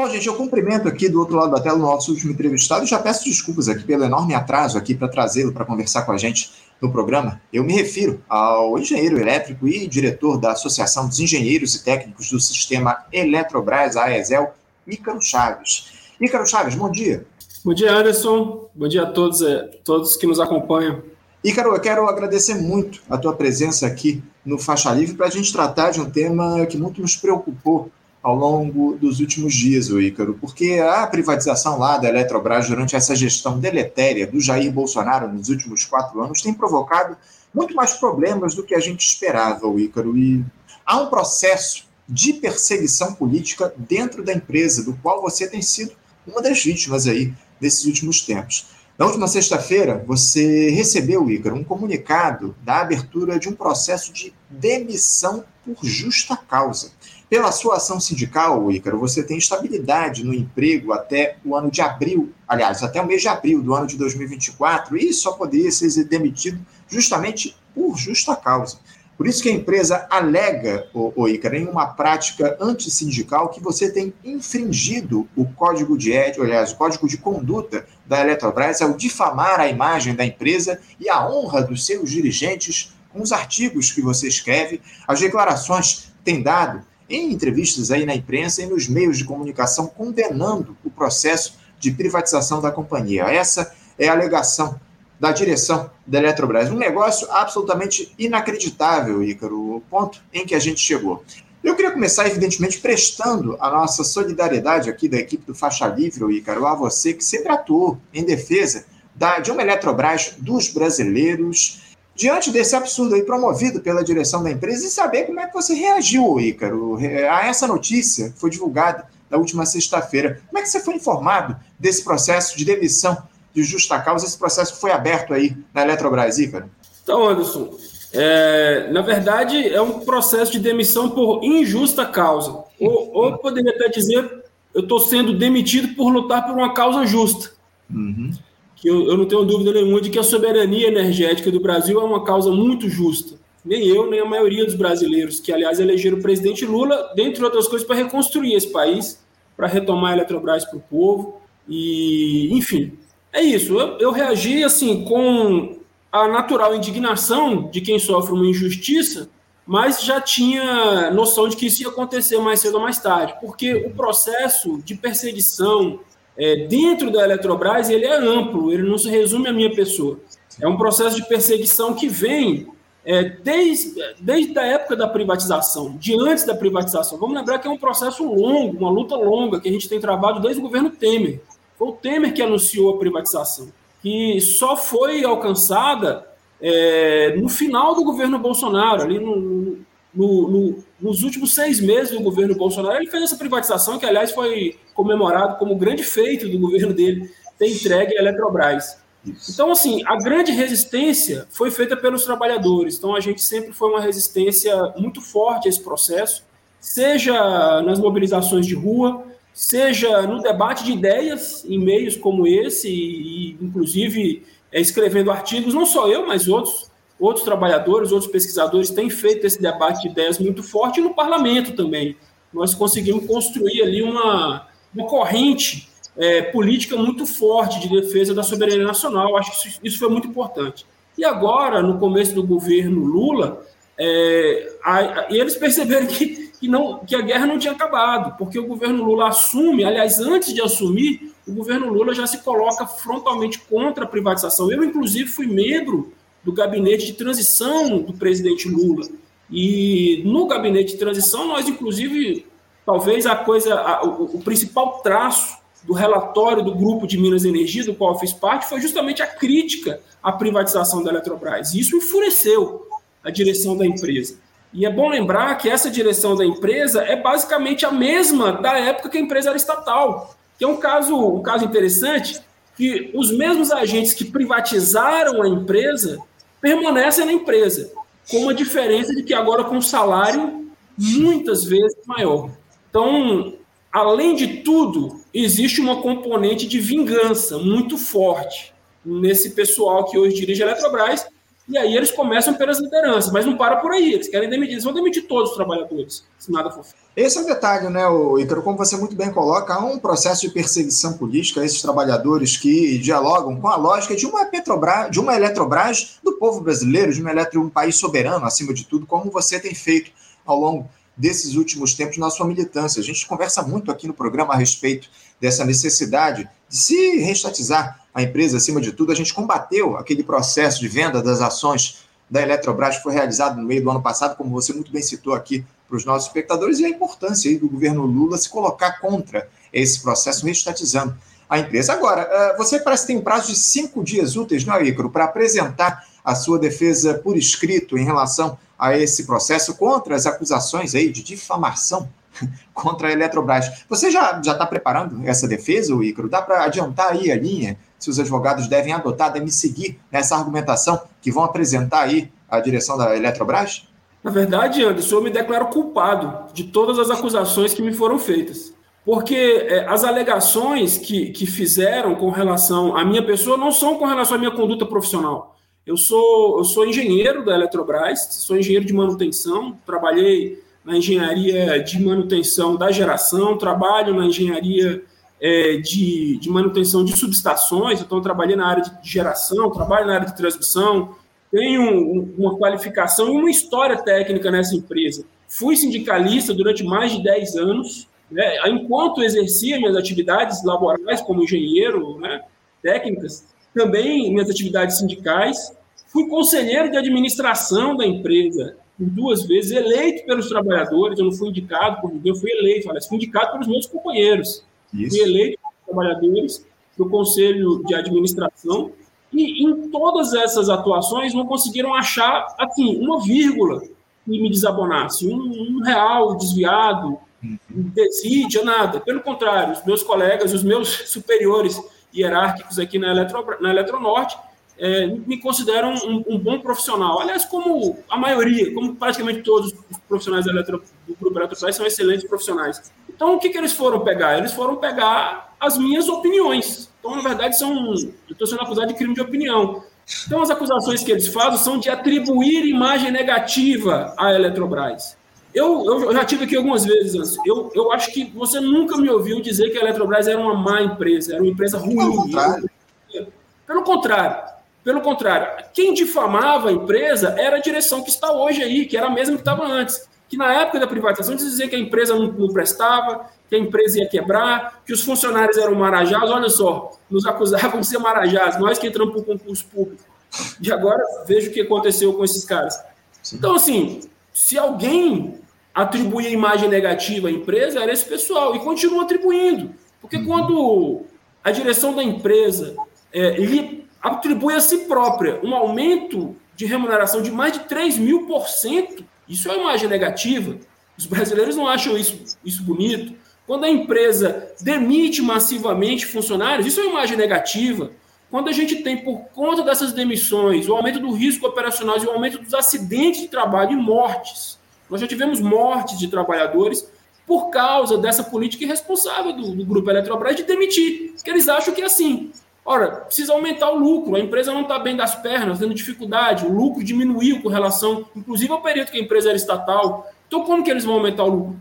Bom, gente, eu cumprimento aqui do outro lado da tela o nosso último entrevistado e já peço desculpas aqui pelo enorme atraso aqui para trazê-lo para conversar com a gente no programa. Eu me refiro ao engenheiro elétrico e diretor da Associação dos Engenheiros e Técnicos do Sistema Eletrobras, a AESEL, Ícaro Chaves. Ícaro Chaves, bom dia. Bom dia, Anderson. Bom dia a todos, eh, todos que nos acompanham. Ícaro, eu quero agradecer muito a tua presença aqui no Faixa Livre para a gente tratar de um tema que muito nos preocupou ao longo dos últimos dias, o Ícaro, porque a privatização lá da Eletrobras durante essa gestão deletéria do Jair Bolsonaro nos últimos quatro anos tem provocado muito mais problemas do que a gente esperava, o Ícaro, e há um processo de perseguição política dentro da empresa, do qual você tem sido uma das vítimas aí desses últimos tempos. Na última sexta-feira, você recebeu, Ícaro, um comunicado da abertura de um processo de demissão por justa causa. Pela sua ação sindical, Ícaro, você tem estabilidade no emprego até o ano de abril, aliás, até o mês de abril do ano de 2024, e só poderia ser demitido justamente por justa causa. Por isso que a empresa alega, o, o Ícaro, em uma prática antissindical que você tem infringido o código de ética, aliás, o código de conduta da Eletrobras ao difamar a imagem da empresa e a honra dos seus dirigentes com os artigos que você escreve, as declarações que tem dado em entrevistas aí na imprensa e nos meios de comunicação condenando o processo de privatização da companhia. Essa é a alegação da direção da Eletrobras. Um negócio absolutamente inacreditável, Ícaro, o ponto em que a gente chegou. Eu queria começar, evidentemente, prestando a nossa solidariedade aqui da equipe do Faixa Livre, Ícaro, a você que sempre atuou em defesa da, de uma Eletrobras dos brasileiros diante desse absurdo aí promovido pela direção da empresa e saber como é que você reagiu, Ícaro, a essa notícia que foi divulgada na última sexta-feira. Como é que você foi informado desse processo de demissão de justa causa? Esse processo foi aberto aí na Eletrobras, Ícaro? Então, Anderson, é, na verdade é um processo de demissão por injusta causa. Ou, ou poderia até dizer, eu estou sendo demitido por lutar por uma causa justa. Uhum que eu, eu não tenho dúvida nenhuma de que a soberania energética do Brasil é uma causa muito justa. Nem eu, nem a maioria dos brasileiros, que aliás elegeram o presidente Lula, dentre outras coisas, para reconstruir esse país, para retomar a Eletrobras para o povo. E, enfim, é isso. Eu, eu reagi assim com a natural indignação de quem sofre uma injustiça, mas já tinha noção de que isso ia acontecer mais cedo ou mais tarde, porque o processo de perseguição, é, dentro da Eletrobras ele é amplo, ele não se resume à minha pessoa. É um processo de perseguição que vem é, desde, desde a época da privatização, de antes da privatização. Vamos lembrar que é um processo longo, uma luta longa que a gente tem travado desde o governo Temer. Foi o Temer que anunciou a privatização, que só foi alcançada é, no final do governo Bolsonaro, ali no, no, no, nos últimos seis meses do governo Bolsonaro, ele fez essa privatização, que aliás foi comemorado como grande feito do governo dele, ter entregue a Eletrobras. Então, assim, a grande resistência foi feita pelos trabalhadores. Então, a gente sempre foi uma resistência muito forte a esse processo, seja nas mobilizações de rua, seja no debate de ideias em meios como esse, e, inclusive é, escrevendo artigos, não só eu, mas outros outros trabalhadores, outros pesquisadores têm feito esse debate de ideias muito forte e no parlamento também. Nós conseguimos construir ali uma, uma corrente é, política muito forte de defesa da soberania nacional. Acho que isso, isso foi muito importante. E agora, no começo do governo Lula, é, a, a, eles perceberam que, que, não, que a guerra não tinha acabado, porque o governo Lula assume, aliás, antes de assumir, o governo Lula já se coloca frontalmente contra a privatização. Eu, inclusive, fui membro do gabinete de transição do presidente Lula. E no gabinete de transição, nós, inclusive, talvez a coisa, a, o, o, principal traço do relatório do grupo de Minas Energia, do qual eu fiz parte, foi justamente a crítica à privatização da Eletrobras. Isso enfureceu a direção da empresa. E é bom lembrar que essa direção da empresa é basicamente a mesma da época que a empresa era estatal. Que é um caso, um caso interessante que os mesmos agentes que privatizaram a empresa permanecem na empresa, com uma diferença de que agora com um salário muitas vezes maior. Então, além de tudo, existe uma componente de vingança muito forte nesse pessoal que hoje dirige a Eletrobras e aí eles começam pelas lideranças, mas não para por aí, eles querem demitir, eles vão demitir todos os trabalhadores, se nada for feito. Esse é o detalhe, né, Ícaro? Como você muito bem coloca, há um processo de perseguição política a esses trabalhadores que dialogam com a lógica de uma Petrobras, de uma Eletrobras do povo brasileiro, de uma Eletro, um país soberano, acima de tudo, como você tem feito ao longo desses últimos tempos na sua militância. A gente conversa muito aqui no programa a respeito dessa necessidade de se restatizar a empresa, acima de tudo. A gente combateu aquele processo de venda das ações da Eletrobras que foi realizado no meio do ano passado, como você muito bem citou aqui para os nossos espectadores, e a importância do governo Lula se colocar contra esse processo, restatizando a empresa. Agora, eh, você parece que tem um prazo de cinco dias úteis, não é, Ícaro, para apresentar a sua defesa por escrito em relação a esse processo contra as acusações aí de difamação contra a Eletrobras. Você já está preparando essa defesa, Ícaro? Dá para adiantar aí a linha se os advogados devem adotar, devem seguir nessa argumentação que vão apresentar aí a direção da Eletrobras? Na verdade, Anderson, eu me declaro culpado de todas as acusações que me foram feitas. Porque é, as alegações que, que fizeram com relação à minha pessoa não são com relação à minha conduta profissional. Eu sou, eu sou engenheiro da Eletrobras, sou engenheiro de manutenção, trabalhei na engenharia de manutenção da geração, trabalho na engenharia é, de, de manutenção de subestações, então trabalhei na área de geração, trabalho na área de transmissão, tenho uma qualificação e uma história técnica nessa empresa. Fui sindicalista durante mais de 10 anos, né, enquanto exercia minhas atividades laborais como engenheiro, né, técnicas, também minhas atividades sindicais. Fui conselheiro de administração da empresa por duas vezes, eleito pelos trabalhadores. Eu não fui indicado por ninguém, eu fui eleito, aliás, fui indicado pelos meus companheiros. Isso. Fui eleito pelos trabalhadores para o conselho de administração e em todas essas atuações não conseguiram achar, assim, uma vírgula que me desabonasse, um, um real desviado, uhum. desídia, nada. Pelo contrário, os meus colegas, os meus superiores hierárquicos aqui na, Eletro, na Eletronorte é, me consideram um, um, bom profissional. Aliás, como a maioria, como praticamente todos os profissionais Eletro, do Grupo Eletrobras são excelentes profissionais. Então, o que, que eles foram pegar? Eles foram pegar as minhas opiniões. Então, na verdade, são. Eu estou sendo acusado de crime de opinião. Então, as acusações que eles fazem são de atribuir imagem negativa à Eletrobras. Eu, eu já tive aqui algumas vezes, eu, eu acho que você nunca me ouviu dizer que a Eletrobras era uma má empresa, era uma empresa ruim. Pelo contrário. Pelo contrário. Pelo contrário. Quem difamava a empresa era a direção que está hoje aí, que era a mesma que estava antes. Que na época da privatização dizia que a empresa não, não prestava, que a empresa ia quebrar, que os funcionários eram marajás. Olha só, nos acusavam de ser marajás, nós que entramos para o concurso público. E agora veja o que aconteceu com esses caras. Então, assim, se alguém atribuía imagem negativa à empresa, era esse pessoal, e continua atribuindo. Porque uhum. quando a direção da empresa é, lhe atribui a si própria um aumento de remuneração de mais de 3 mil por cento, isso é imagem negativa. Os brasileiros não acham isso, isso bonito. Quando a empresa demite massivamente funcionários, isso é uma imagem negativa. Quando a gente tem, por conta dessas demissões, o aumento do risco operacional e o aumento dos acidentes de trabalho e mortes, nós já tivemos mortes de trabalhadores por causa dessa política irresponsável do, do Grupo Eletrobras de demitir, porque eles acham que é assim. Ora, precisa aumentar o lucro, a empresa não está bem das pernas, tendo dificuldade, o lucro diminuiu com relação, inclusive ao período que a empresa era estatal. Então, como que eles vão aumentar o lucro?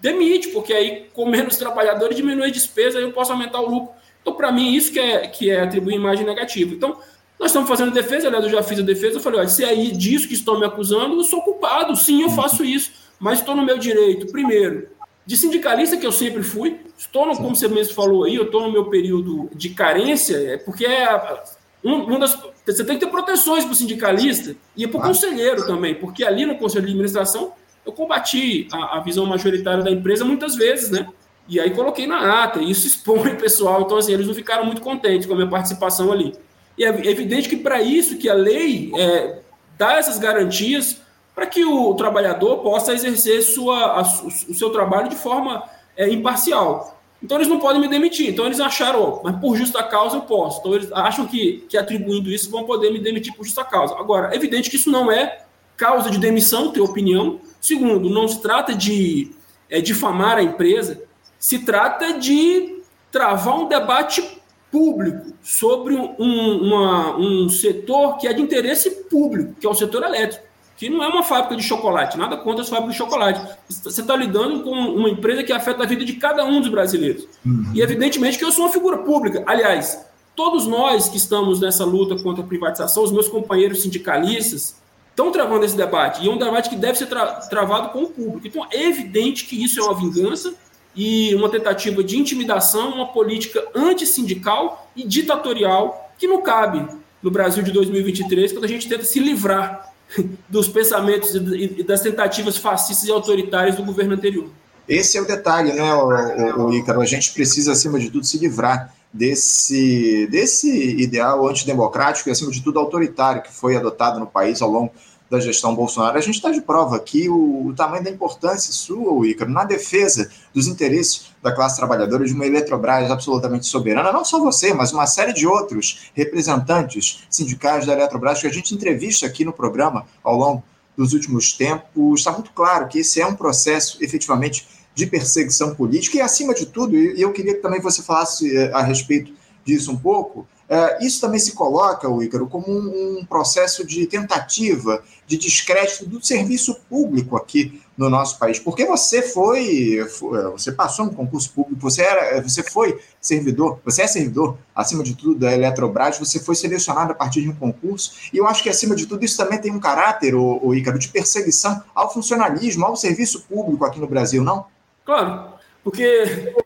demite, porque aí com menos trabalhadores diminui a despesa, aí eu posso aumentar o lucro. Então, para mim, isso que é, que é atribuir imagem negativa. Então, nós estamos fazendo defesa, aliás, eu já fiz a defesa, eu falei, olha, se é disso que estão me acusando, eu sou culpado, sim, eu faço isso, mas estou no meu direito, primeiro, de sindicalista que eu sempre fui, estou, no, como você mesmo falou aí, eu estou no meu período de carência, é porque é um, um das, você tem que ter proteções para o sindicalista e para o conselheiro também, porque ali no conselho de administração eu combati a, a, visão majoritária da empresa muitas vezes, né? E aí coloquei na ata, e isso expõe o pessoal, então assim, eles não ficaram muito contentes com a minha participação ali. E é evidente que para isso que a lei é, dá essas garantias para que o trabalhador possa exercer sua, a, o seu trabalho de forma é, imparcial. Então eles não podem me demitir. Então eles acharam, oh, mas por justa causa eu posso. Então eles acham que, que atribuindo isso vão poder me demitir por justa causa. Agora, é evidente que isso não é causa de demissão, ter opinião. Segundo, não se trata de é, difamar a empresa, se trata de travar um debate público sobre um, uma, um setor que é de interesse público, que é o setor elétrico, que não é uma fábrica de chocolate, nada contra as fábricas de chocolate. Você está lidando com uma empresa que afeta a vida de cada um dos brasileiros. Uhum. E evidentemente que eu sou uma figura pública. Aliás, todos nós que estamos nessa luta contra a privatização, os meus companheiros sindicalistas, estão travando esse debate. E é um debate que deve ser tra travado com o público. Então, é evidente que isso é uma vingança e uma tentativa de intimidação, uma política antissindical e ditatorial que não cabe no Brasil de 2023, quando a gente tenta se livrar dos pensamentos e das tentativas fascistas e autoritárias do governo anterior. Esse é o detalhe, né, o, Ícaro? A gente precisa, acima de tudo, se livrar desse, desse ideal antidemocrático e, acima de tudo, autoritário que foi adotado no país ao longo da gestão Bolsonaro. A gente está de prova aqui o, o, tamanho da importância sua, Ícaro, na defesa dos interesses da classe trabalhadora de uma Eletrobras absolutamente soberana, não só você, mas uma série de outros representantes sindicais da Eletrobras que a gente entrevista aqui no programa ao longo dos últimos tempos. Está muito claro que esse é um processo efetivamente de perseguição política e, acima de tudo, e eu queria que também você falasse eh, a respeito disso um pouco, é, isso também se coloca, Ícaro, como um, um, processo de tentativa de descrédito do serviço público aqui no nosso país. Porque você foi, é, você passou no concurso público, você, era, você foi servidor, você é servidor, acima de tudo, da Eletrobras, você foi selecionado a partir de um concurso, e eu acho que, acima de tudo, isso também tem um caráter, o Ícaro, de perseguição ao funcionalismo, ao serviço público aqui no Brasil, não? Claro, porque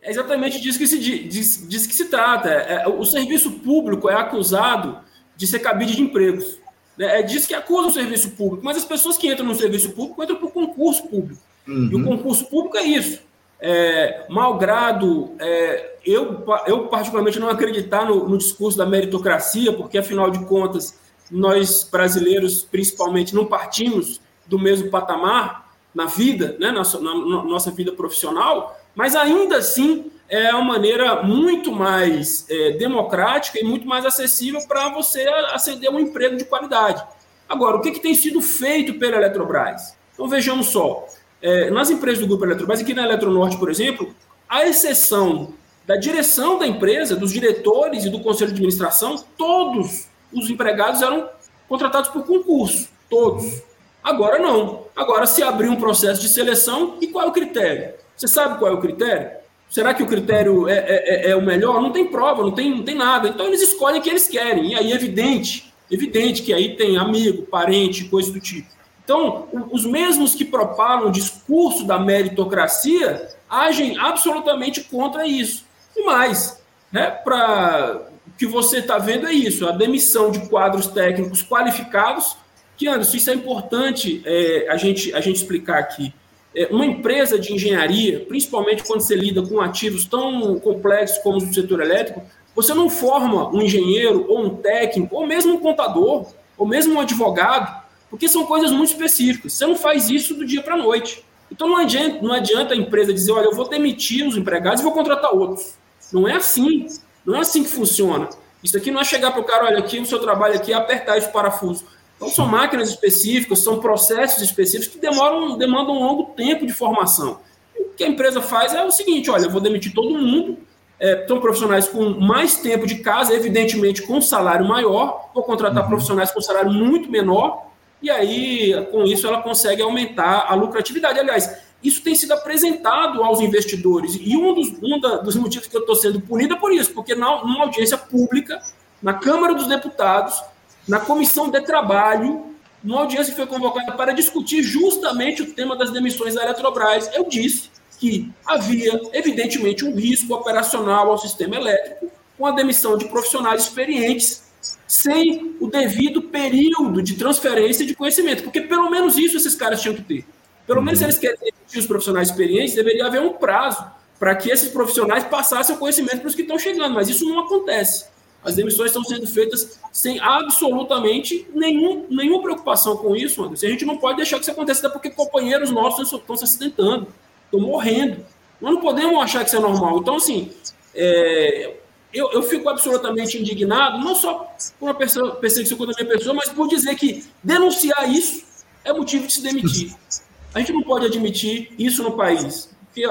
é exatamente disso que se, diz, diz que se trata. É, o serviço público é acusado de ser cabide de empregos. Né? É disso que acusa o serviço público. Mas as pessoas que entram no serviço público entram por concurso público. Uhum. E o concurso público é isso. É, malgrado é, eu, eu, particularmente, não acreditar no, no discurso da meritocracia, porque, afinal de contas, nós brasileiros, principalmente, não partimos do mesmo patamar na vida, né, na, na, na nossa vida profissional, mas ainda assim é uma maneira muito mais é, democrática e muito mais acessível para você aceder a um emprego de qualidade. Agora, o que, que tem sido feito pela Eletrobras? Então vejamos só. É, nas empresas do Grupo Eletrobras, aqui na Eletronorte, por exemplo, a exceção da direção da empresa, dos diretores e do conselho de administração, todos os empregados eram contratados por concurso. Todos. Agora não. Agora se abriu um processo de seleção e qual é o critério? Você sabe qual é o critério? Será que o critério é, é, é, é o melhor? Não tem prova, não tem, não tem nada. Então eles escolhem o que eles querem. E aí é evidente, evidente que aí tem amigo, parente, coisa do tipo. Então, os mesmos que propalam o discurso da meritocracia agem absolutamente contra isso. E mais, né, para o que você está vendo é isso: a demissão de quadros técnicos qualificados. Que, Anderson, isso é importante é, a, gente, a gente explicar aqui. É, uma empresa de engenharia, principalmente quando você lida com ativos tão complexos como o setor elétrico, você não forma um engenheiro ou um técnico, ou mesmo um contador, ou mesmo um advogado, porque são coisas muito específicas. Você não faz isso do dia para a noite. Então não adianta, não adianta a empresa dizer, olha, eu vou demitir os empregados e vou contratar outros. Não é assim. Não é assim que funciona. Isso aqui não é chegar para o cara, olha, aqui o seu trabalho aqui é apertar esse parafuso. Então, são máquinas específicas, são processos específicos que demoram, demandam um longo tempo de formação. o que a empresa faz é o seguinte: olha, eu vou demitir todo mundo, é, são profissionais com mais tempo de casa, evidentemente com salário maior, vou contratar uhum. profissionais com salário muito menor, e aí, com isso, ela consegue aumentar a lucratividade. Aliás, isso tem sido apresentado aos investidores, e um dos, um da, dos motivos que eu estou sendo punida é por isso, porque na, numa audiência pública, na Câmara dos Deputados, na comissão de trabalho, uma audiência foi convocada para discutir justamente o tema das demissões da Eletrobras. Eu disse que havia, evidentemente, um risco operacional ao sistema elétrico com a demissão de profissionais experientes sem o devido período de transferência de conhecimento, porque pelo menos isso esses caras tinham que ter. Pelo menos se eles querem demitir os profissionais experientes, deveria haver um prazo para que esses profissionais passassem o conhecimento para os que estão chegando, mas isso não acontece. As demissões estão sendo feitas sem absolutamente nenhum, nenhuma preocupação com isso, Anderson. A gente não pode deixar que isso aconteça, até porque companheiros nossos estão se acidentando, estão morrendo. Nós não podemos achar que isso é normal. Então, assim, é, eu, eu fico absolutamente indignado, não só por uma perseguição contra a minha pessoa, mas por dizer que denunciar isso é motivo de se demitir. A gente não pode admitir isso no país. Porque,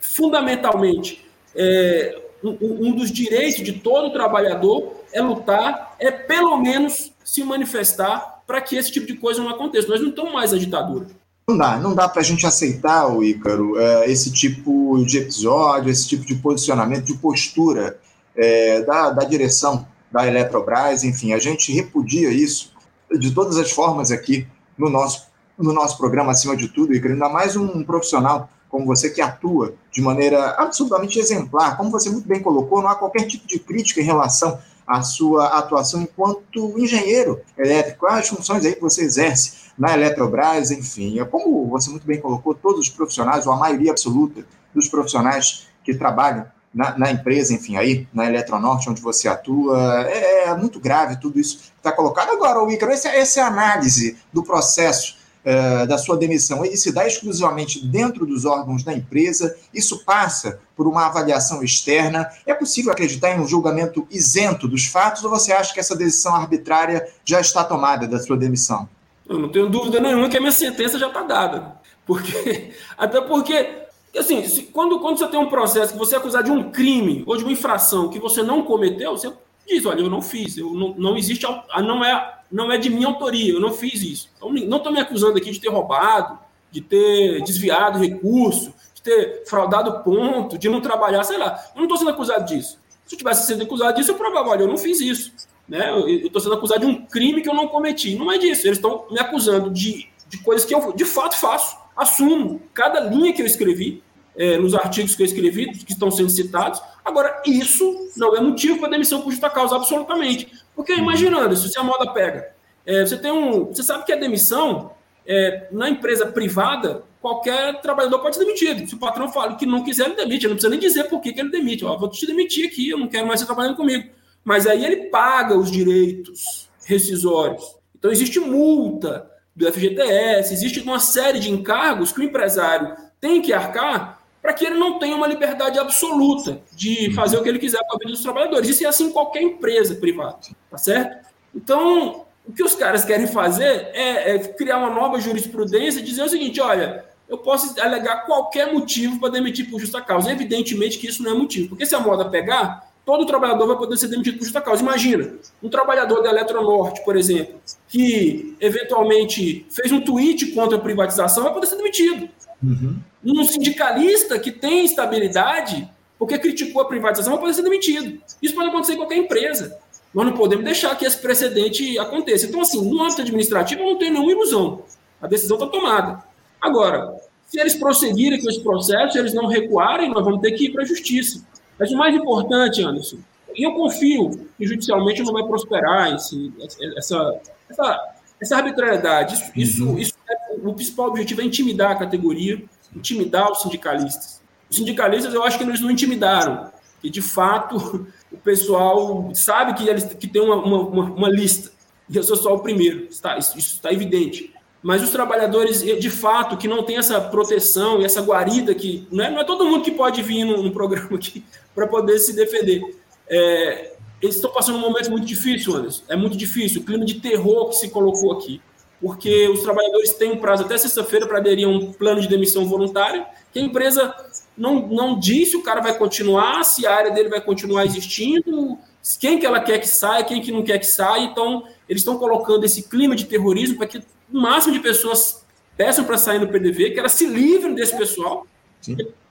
fundamentalmente, é, um, um dos direitos de todo trabalhador é lutar, é pelo menos se manifestar para que esse tipo de coisa não aconteça. Nós não estamos mais na ditadura. Não dá, não dá para a gente aceitar, o Ícaro, é, esse tipo de episódio, esse tipo de posicionamento, de postura é, da, da direção da Eletrobras, enfim, a gente repudia isso de todas as formas aqui no nosso, no nosso programa, acima de tudo, Ícaro, ainda mais um profissional como você que atua de maneira absolutamente exemplar, como você muito bem colocou, não há qualquer tipo de crítica em relação à sua atuação enquanto engenheiro elétrico, quais as funções aí que você exerce na Eletrobras, enfim. É como você muito bem colocou, todos os profissionais, ou a maioria absoluta dos profissionais que trabalham na, na, empresa, enfim, aí, na Eletronorte, onde você atua, é, é muito grave tudo isso que está colocado. Agora, o essa, essa análise do processo é, da sua demissão. Ele se dá exclusivamente dentro dos órgãos da empresa, isso passa por uma avaliação externa. É possível acreditar em um julgamento isento dos fatos, ou você acha que essa decisão arbitrária já está tomada da sua demissão? Eu não tenho dúvida nenhuma que a minha sentença já está dada. Porque, até porque, assim, quando, quando você tem um processo que você é acusado de um crime ou de uma infração que você não cometeu, você diz, olha, eu não fiz, eu não, não existe, não é, não é de minha autoria, eu não fiz isso. Então, não estou me acusando aqui de ter roubado, de ter desviado recurso, de ter fraudado ponto, de não trabalhar, sei lá. Eu não estou sendo acusado disso. Se eu tivesse sendo acusado disso, eu provava, olha, eu não fiz isso. Né? Eu estou sendo acusado de um crime que eu não cometi. Não é disso. Eles estão me acusando de, de coisas que eu de fato faço. Assumo. Cada linha que eu escrevi, é, nos artigos que eu escrevi, que estão sendo citados. Agora, isso não é motivo para demissão por justa causa, absolutamente. Porque imaginando, se a moda pega, é, você tem um. Você sabe que a demissão, é, na empresa privada, qualquer trabalhador pode ser demitido. Se o patrão fala que não quiser, ele demite. Ele não precisa nem dizer por que, que ele demite. Ó, vou te demitir aqui, eu não quero mais você trabalhando comigo mas aí ele paga os direitos rescisórios. Então existe multa do FGTS, existe uma série de encargos que o empresário tem que arcar para que ele não tenha uma liberdade absoluta de fazer o que ele quiser com a vida dos trabalhadores. Isso é assim em qualquer empresa privada, tá certo? Então, o que os caras querem fazer é, é criar uma nova jurisprudência e dizer o seguinte: olha, eu posso alegar qualquer motivo para demitir por justa causa. Evidentemente que isso não é motivo, porque se a moda pegar, todo trabalhador vai poder ser demitido por justa causa. Imagina, um trabalhador da Eletronorte, por exemplo, que eventualmente fez um tweet contra a privatização, vai poder ser demitido. Uhum. Um sindicalista que tem estabilidade, porque criticou a privatização, vai poder ser demitido. Isso pode acontecer em qualquer empresa. Nós não podemos deixar que esse precedente aconteça. Então, assim, no âmbito administrativo, eu não tenho nenhuma ilusão. A decisão está tomada. Agora, se eles prosseguirem com esse processo, eles não recuarem, nós vamos ter que ir para a justiça. Mas o mais importante, Anderson, e eu confio que judicialmente não vai prosperar esse, essa, essa, essa arbitrariedade. Isso, isso, uhum. isso é, o principal objetivo é intimidar a categoria, intimidar os sindicalistas. Os sindicalistas, eu acho que eles não intimidaram, que de fato o pessoal sabe que, eles, que tem uma, uma, uma lista, e eu sou só o primeiro, está, isso está evidente mas os trabalhadores, de fato, que não tem essa proteção e essa guarida que não é, não é todo mundo que pode vir no programa aqui para poder se defender. É, eles estão passando um momento muito difícil, Anderson. É muito difícil. O clima de terror que se colocou aqui. Porque os trabalhadores têm um prazo até sexta-feira para aderir a um plano de demissão voluntária, que a empresa não, não diz se o cara vai continuar, se a área dele vai continuar existindo, quem que ela quer que saia, quem que não quer que saia. Então, eles estão colocando esse clima de terrorismo para que o máximo de pessoas peçam para sair no PDV, que elas se livrem desse pessoal.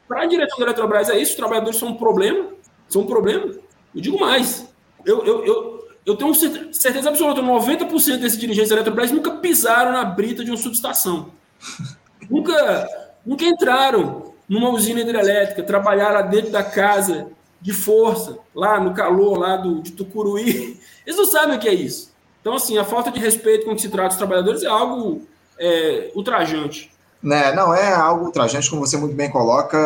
Para a direção da Eletrobras é isso, os trabalhadores são um problema, são um problema. Eu digo mais, eu, eu, eu, eu tenho certeza absoluta, 90% desses dirigentes da Eletrobras nunca pisaram na brita de uma subestação. nunca, nunca entraram numa usina hidrelétrica, trabalharam dentro da casa de força, lá no calor, lá do, de Tucuruí. Eles não sabem o que é isso. Então, assim, a falta de respeito com que se trata os trabalhadores é algo é, ultrajante. Né, não é algo ultrajante, como você muito bem coloca.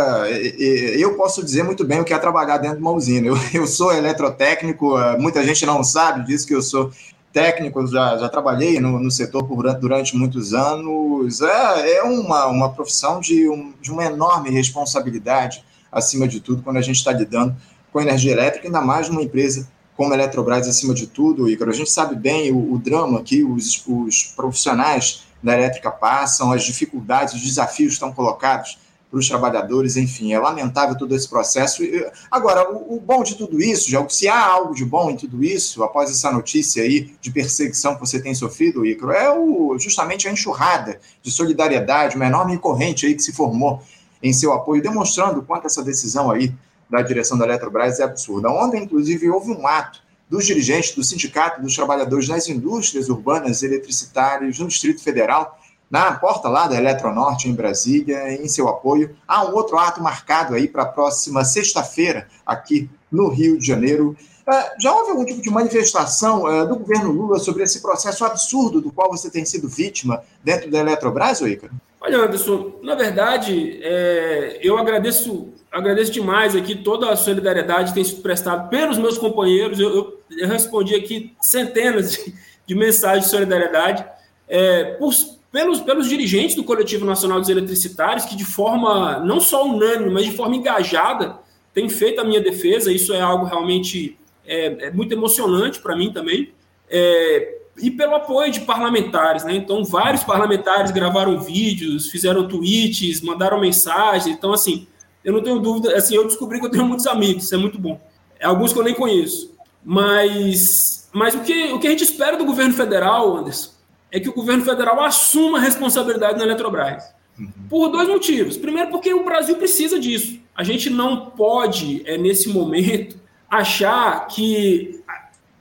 Eu posso dizer muito bem o que é trabalhar dentro de uma usina. Eu, eu sou eletrotécnico, é, muita gente não sabe disso, que eu sou técnico, já, já trabalhei no, no setor por, durante muitos anos. É, é uma, uma profissão de, um, de uma enorme responsabilidade, acima de tudo, quando a gente está lidando com energia elétrica, ainda mais numa empresa como a Eletrobras acima de tudo, Ícaro. A gente sabe bem o, o drama que os, os, profissionais da elétrica passam, as dificuldades, os desafios estão colocados para os trabalhadores, enfim, é lamentável todo esse processo. Agora, o, o, bom de tudo isso, já se há algo de bom em tudo isso, após essa notícia aí de perseguição que você tem sofrido, Icaro, é o, justamente a enxurrada de solidariedade, uma enorme corrente aí que se formou em seu apoio, demonstrando quanto essa decisão aí da direção da Eletrobras é absurda. Ontem, inclusive, houve um ato dos dirigentes do Sindicato dos Trabalhadores nas Indústrias Urbanas Eletricitárias no Distrito Federal, na porta lá da Eletronorte, em Brasília, em seu apoio. Há um outro ato marcado aí para a próxima sexta-feira, aqui no Rio de Janeiro. É, já houve algum tipo de manifestação é, do governo Lula sobre esse processo absurdo do qual você tem sido vítima dentro da Eletrobras, Ícaro? Olha, Anderson, na verdade, é, eu agradeço, agradeço demais aqui toda a solidariedade que tem sido prestada pelos meus companheiros. Eu, eu, eu respondi aqui centenas de, de mensagens de solidariedade é, por, pelos, pelos dirigentes do Coletivo Nacional dos Eletricitários, que de forma não só unânime, mas de forma engajada, tem feito a minha defesa. Isso é algo realmente é, é muito emocionante para mim também. É, e pelo apoio de parlamentares, né? Então, vários parlamentares gravaram vídeos, fizeram tweets, mandaram mensagens. Então, assim, eu não tenho dúvida. Assim, eu descobri que eu tenho muitos amigos, isso é muito bom. É alguns que eu nem conheço. Mas, mas o, que, o que a gente espera do governo federal, Anderson, é que o governo federal assuma a responsabilidade na Eletrobras. Uhum. Por dois motivos. Primeiro, porque o Brasil precisa disso. A gente não pode, é, nesse momento, achar que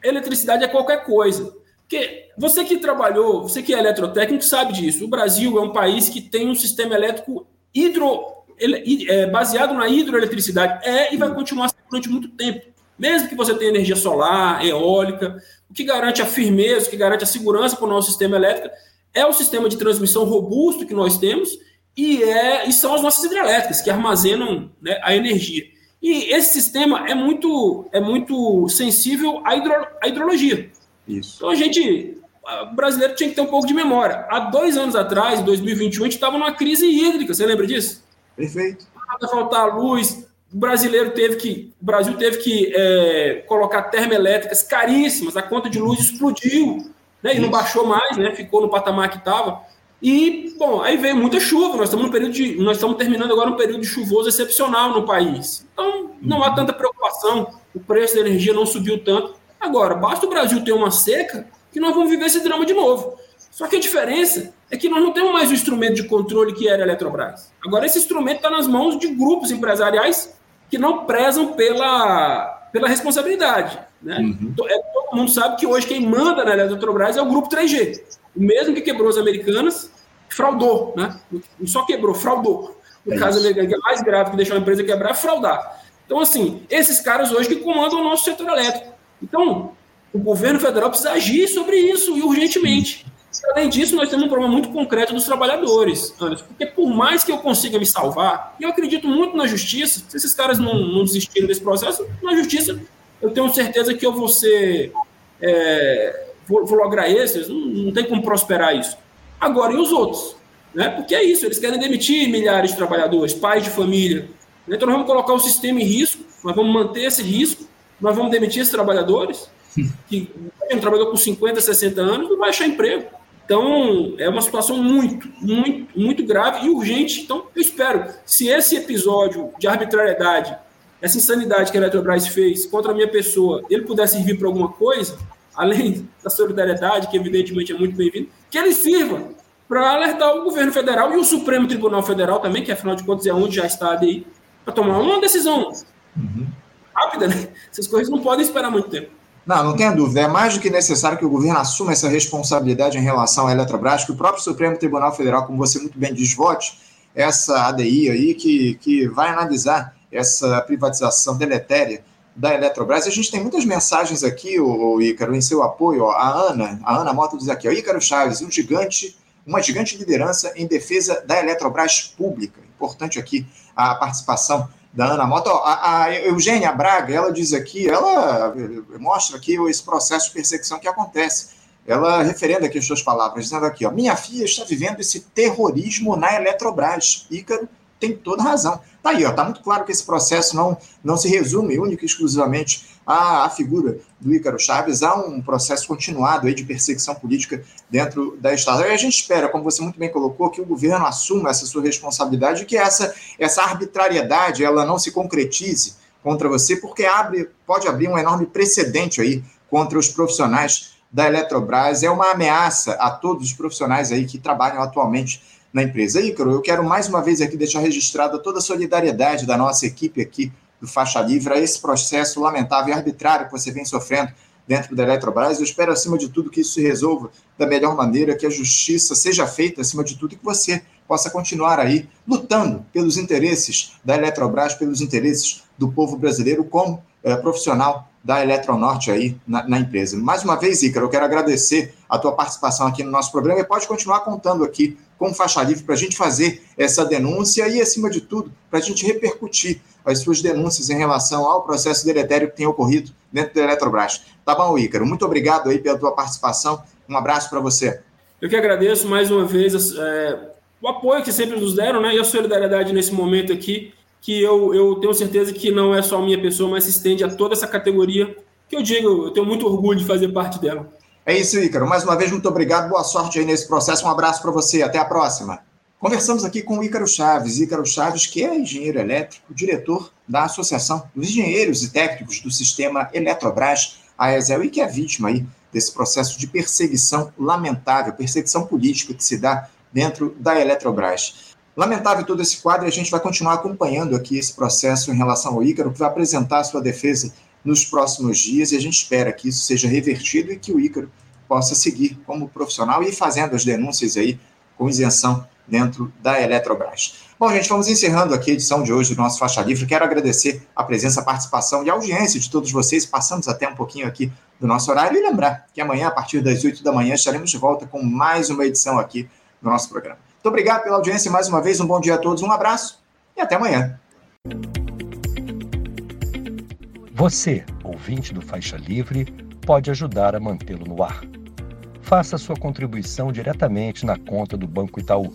eletricidade é qualquer coisa. Porque você que trabalhou, você que é eletrotécnico, sabe disso. O Brasil é um país que tem um sistema elétrico hidro, é, baseado na hidroeletricidade. É e vai continuar durante muito tempo. Mesmo que você tenha energia solar, eólica, o que garante a firmeza, o que garante a segurança para o nosso sistema elétrico é o sistema de transmissão robusto que nós temos e, é, e são as nossas hidrelétricas que armazenam né, a energia. E esse sistema é muito, é muito sensível à, hidro, à hidrologia. Isso. Então a gente, o brasileiro tinha que ter um pouco de memória. Há dois anos atrás, em 2021, a gente estava numa crise hídrica, você lembra disso? Perfeito. Vai faltar luz, o brasileiro teve que, o Brasil teve que é, colocar termoelétricas caríssimas, a conta de luz explodiu, né, e não baixou mais, né, ficou no patamar que estava. E, bom, aí veio muita chuva, nós estamos no período de, nós estamos terminando agora um período chuvoso excepcional no país. Então, não há tanta preocupação, o preço da energia não subiu tanto. Agora, basta o Brasil ter uma seca que nós vamos viver esse drama de novo. Só que a diferença é que nós não temos mais o instrumento de controle que era a Eletrobras. Agora, esse instrumento está nas mãos de grupos empresariais que não prezam pela, pela responsabilidade. Né? Uhum. É, todo mundo sabe que hoje quem manda na Eletrobras é o grupo 3G. O mesmo que quebrou as americanas, fraudou. Né? Não só quebrou, fraudou. No é caso americano, que é mais grave que deixar uma empresa quebrar, é fraudar. Então, assim, esses caras hoje que comandam o nosso setor elétrico. Então, o governo federal precisa agir sobre isso e urgentemente. Além disso, nós temos um problema muito concreto dos trabalhadores, Anderson, porque por mais que eu consiga me salvar, e eu acredito muito na justiça, se esses caras não, não desistiram desse processo, na justiça eu tenho certeza que eu vou ser. É, vou, vou lograr esses, não, não tem como prosperar isso. Agora, e os outros? Né? Porque é isso, eles querem demitir milhares de trabalhadores, pais de família. Então, nós vamos colocar o sistema em risco, nós vamos manter esse risco, nós vamos demitir esses trabalhadores, que um trabalhador com 50, 60 anos não vai achar emprego. Então, é uma situação muito, muito, muito grave e urgente. Então, eu espero, se esse episódio de arbitrariedade, essa insanidade que a Eletrobras fez contra a minha pessoa, ele puder servir para alguma coisa, além da solidariedade, que evidentemente é muito bem-vindo, que ele sirva para alertar o governo federal e o Supremo Tribunal Federal também, que afinal de contas é onde já está a ADI, para tomar uma decisão uhum. rápida, né? Essas coisas não podem esperar muito tempo. Não, não tenha dúvida. É mais do que necessário que o governo assuma essa responsabilidade em relação à Eletrobras, que o próprio Supremo Tribunal Federal, como você muito bem diz, vote essa ADI aí que, que vai analisar essa privatização deletéria da Eletrobras. A gente tem muitas mensagens aqui, o, Ícaro, em seu apoio. Ó, a Ana, a Ana Mota diz aqui, ó, Ícaro Chaves, um gigante, uma gigante liderança em defesa da Eletrobras pública. Importante aqui a participação da Ana Mota. A, a Eugênia Braga, ela diz aqui, ela mostra aqui esse processo de perseguição que acontece. Ela referenda aqui as suas palavras, dizendo aqui, ó, minha filha está vivendo esse terrorismo na Eletrobras. Ícaro, tem toda razão. Tá aí, ó, tá muito claro que esse processo não, não se resume única e exclusivamente à, à figura do Ícaro Chaves, há um processo continuado aí de perseguição política dentro da Estado. E a gente espera, como você muito bem colocou, que o governo assuma essa sua responsabilidade e que essa, essa arbitrariedade ela não se concretize contra você, porque abre, pode abrir um enorme precedente aí contra os profissionais da Eletrobras. É uma ameaça a todos os profissionais aí que trabalham atualmente na empresa. Ícaro, eu quero mais uma vez aqui deixar registrada toda a solidariedade da nossa equipe aqui do Faixa Livre a esse processo lamentável e arbitrário que você vem sofrendo dentro da Eletrobras. Eu espero, acima de tudo, que isso se resolva da melhor maneira, que a justiça seja feita, acima de tudo, e que você possa continuar aí lutando pelos interesses da Eletrobras, pelos interesses do povo brasileiro como é, profissional da Eletronorte aí na, na, empresa. Mais uma vez, Ícaro, eu quero agradecer a tua participação aqui no nosso programa e pode continuar contando aqui com faixa livre para a gente fazer essa denúncia e, acima de tudo, para a gente repercutir as suas denúncias em relação ao processo deletério que tem ocorrido dentro da Eletrobras. Tá bom, Ícaro? Muito obrigado aí pela tua participação. Um abraço para você. Eu que agradeço mais uma vez é, o apoio que sempre nos deram, né? E a solidariedade nesse momento aqui que eu, eu tenho certeza que não é só a minha pessoa, mas se estende a toda essa categoria, que eu digo, eu tenho muito orgulho de fazer parte dela. É isso, Ícaro. Mais uma vez, muito obrigado. Boa sorte aí nesse processo. Um abraço para você. Até a próxima. Conversamos aqui com o Ícaro Chaves. Ícaro Chaves, que é engenheiro elétrico, diretor da Associação dos Engenheiros e Técnicos do Sistema Eletrobras, a ESEL, e que é vítima aí desse processo de perseguição lamentável, perseguição política que se dá dentro da Eletrobras. Lamentável todo esse quadro e a gente vai continuar acompanhando aqui esse processo em relação ao Ícaro, que vai apresentar sua defesa nos próximos dias e a gente espera que isso seja revertido e que o Ícaro possa seguir como profissional e fazendo as denúncias aí com isenção dentro da Eletrobras. Bom, gente, vamos encerrando aqui a edição de hoje do nosso Faixa Livre. Quero agradecer a presença, a participação e a audiência de todos vocês. Passamos até um pouquinho aqui do nosso horário e lembrar que amanhã, a partir das 8 da manhã, estaremos de volta com mais uma edição aqui do nosso programa. Muito obrigado pela audiência mais uma vez. Um bom dia a todos, um abraço e até amanhã. Você, ouvinte do Faixa Livre, pode ajudar a mantê-lo no ar. Faça sua contribuição diretamente na conta do Banco Itaú,